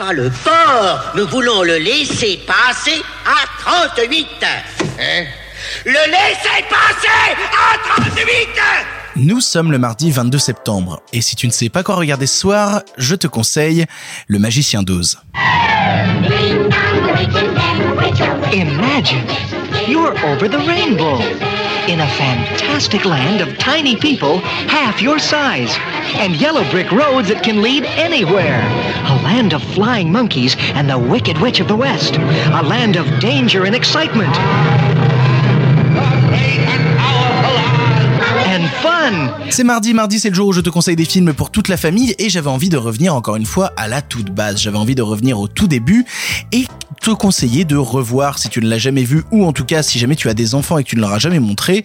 Pas le port, nous voulons le laisser passer à 38. Hein? Le laisser passer à 38 Nous sommes le mardi 22 septembre, et si tu ne sais pas quoi regarder ce soir, je te conseille Le Magicien d'Oz. Imagine you're over the rainbow in a fantastic land of tiny people half your size and yellow brick roads that can lead anywhere. A land of flying monkeys and the Wicked Witch of the West. A land of danger and excitement. C'est mardi, mardi c'est le jour où je te conseille des films pour toute la famille, et j'avais envie de revenir encore une fois à la toute base. J'avais envie de revenir au tout début, et te conseiller de revoir si tu ne l'as jamais vu ou en tout cas si jamais tu as des enfants et que tu ne leur as jamais montré,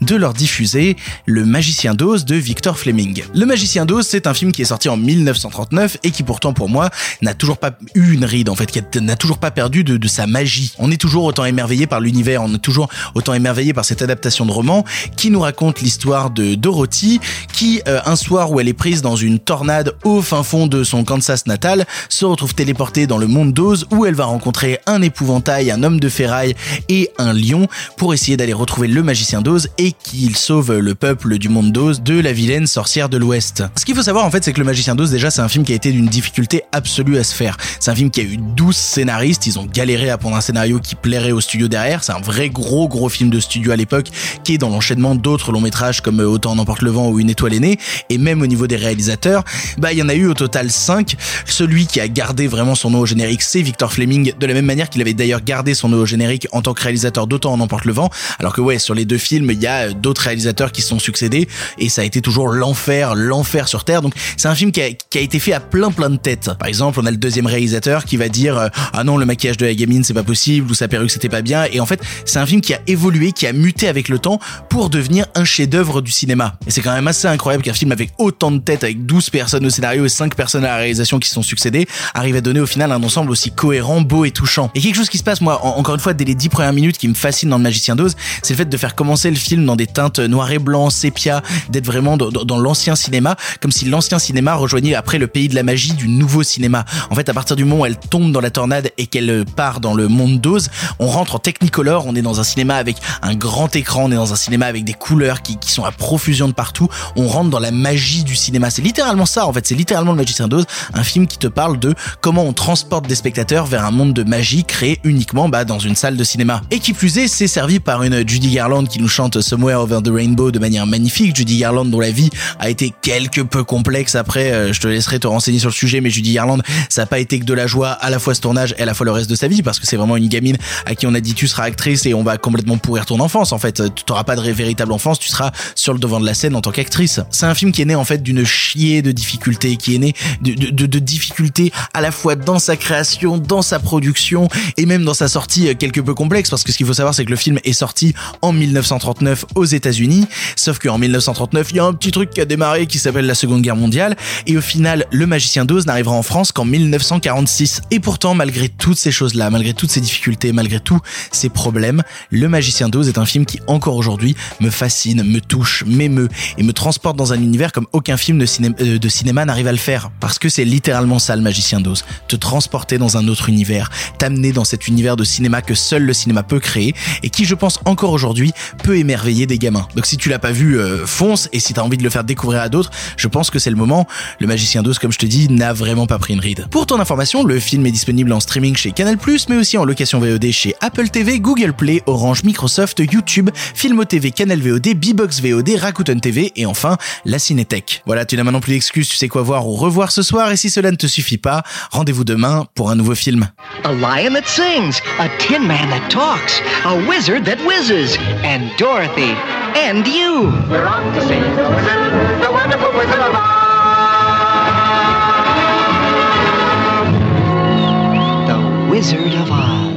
de leur diffuser Le Magicien d'Oz de Victor Fleming. Le Magicien d'Oz, c'est un film qui est sorti en 1939 et qui pourtant pour moi n'a toujours pas eu une ride en fait, qui n'a toujours pas perdu de, sa magie. On est toujours autant émerveillé par l'univers, on est toujours autant émerveillé par cette adaptation de roman qui nous raconte l'histoire de Dorothy qui euh, un soir où elle est prise dans une tornade au fin fond de son Kansas natal se retrouve téléportée dans le monde d'Oz où elle va rencontrer un épouvantail, un homme de ferraille et un lion pour essayer d'aller retrouver le magicien d'Oz et qu'il sauve le peuple du monde d'Oz de la vilaine sorcière de l'Ouest. Ce qu'il faut savoir en fait c'est que le magicien d'Oz déjà c'est un film qui a été d'une difficulté absolue à se faire. C'est un film qui a eu 12 scénaristes, ils ont galéré à prendre un scénario qui plairait au studio derrière, c'est un vrai gros gros film de studio à l'époque qui est dans l'enchaînement d'autres longs métrages comme Autant n'emporte le vent ou Une étoile aînée et même au niveau des réalisateurs, bah il y en a eu au total 5. Celui qui a gardé vraiment son nom au générique c'est Victor Fleming de la même manière qu'il avait d'ailleurs gardé son nouveau générique en tant que réalisateur d'Autant en emporte le vent, alors que ouais, sur les deux films, il y a euh, d'autres réalisateurs qui se sont succédés, et ça a été toujours l'enfer, l'enfer sur Terre, donc c'est un film qui a, qui a, été fait à plein plein de têtes. Par exemple, on a le deuxième réalisateur qui va dire euh, ah non, le maquillage de la gamine c'est pas possible, ou sa perruque c'était pas bien, et en fait, c'est un film qui a évolué, qui a muté avec le temps pour devenir un chef-d'œuvre du cinéma. Et c'est quand même assez incroyable qu'un film avec autant de têtes, avec 12 personnes au scénario et 5 personnes à la réalisation qui se sont succédées, arrive à donner au final un ensemble aussi cohérent, beau et touchant. Et quelque chose qui se passe, moi, encore une fois, dès les dix premières minutes qui me fascine dans le Magicien d'Oz, c'est le fait de faire commencer le film dans des teintes noir et blanc, sépia, d'être vraiment dans, l'ancien cinéma, comme si l'ancien cinéma rejoignait après le pays de la magie du nouveau cinéma. En fait, à partir du moment où elle tombe dans la tornade et qu'elle part dans le monde d'Oz, on rentre en Technicolor, on est dans un cinéma avec un grand écran, on est dans un cinéma avec des couleurs qui, qui sont à profusion de partout, on rentre dans la magie du cinéma. C'est littéralement ça, en fait, c'est littéralement le Magicien d'Oz, un film qui te parle de comment on transporte des spectateurs vers un monde de magie créé uniquement bah, dans une salle de cinéma. Et qui plus est, c'est servi par une Judy Garland qui nous chante Somewhere Over the Rainbow de manière magnifique. Judy Garland dont la vie a été quelque peu complexe. Après, euh, je te laisserai te renseigner sur le sujet, mais Judy Garland, ça n'a pas été que de la joie à la fois ce tournage et à la fois le reste de sa vie parce que c'est vraiment une gamine à qui on a dit tu seras actrice et on va complètement pourrir ton enfance. En fait, tu n'auras pas de véritable enfance, tu seras sur le devant de la scène en tant qu'actrice. C'est un film qui est né en fait d'une chier de difficultés, qui est né de, de, de difficultés à la fois dans sa création, dans sa production et même dans sa sortie euh, quelque peu complexe parce que ce qu'il faut savoir c'est que le film est sorti en 1939 aux États-Unis, sauf qu'en 1939 il y a un petit truc qui a démarré qui s'appelle la Seconde Guerre mondiale. Et au final le Magicien d'Oz n'arrivera en France qu'en 1946. Et pourtant malgré toutes ces choses-là, malgré toutes ces difficultés, malgré tous ces problèmes, le Magicien d'Oz est un film qui encore aujourd'hui me fascine, me touche, m'émeut et me transporte dans un univers comme aucun film de euh, de cinéma n'arrive à le faire. Parce que c'est littéralement ça le Magicien d'Oz, te transporter dans un autre univers, t'amener dans cet univers de cinéma que seul le cinéma peut créer et qui je pense encore aujourd'hui peut émerveiller des gamins. Donc si tu l'as pas vu, euh, fonce et si t'as envie de le faire découvrir à d'autres, je pense que c'est le moment. Le Magicien d'Oz, comme je te dis, n'a vraiment pas pris une ride. Pour ton information, le film est disponible en streaming chez Canal+, mais aussi en location VOD chez Apple TV, Google Play, Orange, Microsoft, YouTube, Filmo TV, Canal VOD, Bbox VOD, Rakuten TV et enfin la Cinétech. Voilà, tu n'as maintenant plus d'excuses, tu sais quoi voir ou revoir ce soir et si cela ne te suffit pas, rendez-vous demain pour un nouveau film. A lion that sings, a tin man that talks, a wizard that whizzes, and Dorothy, and you. We're off to see the wizard, the wonderful Wizard of Oz. The Wizard of Oz.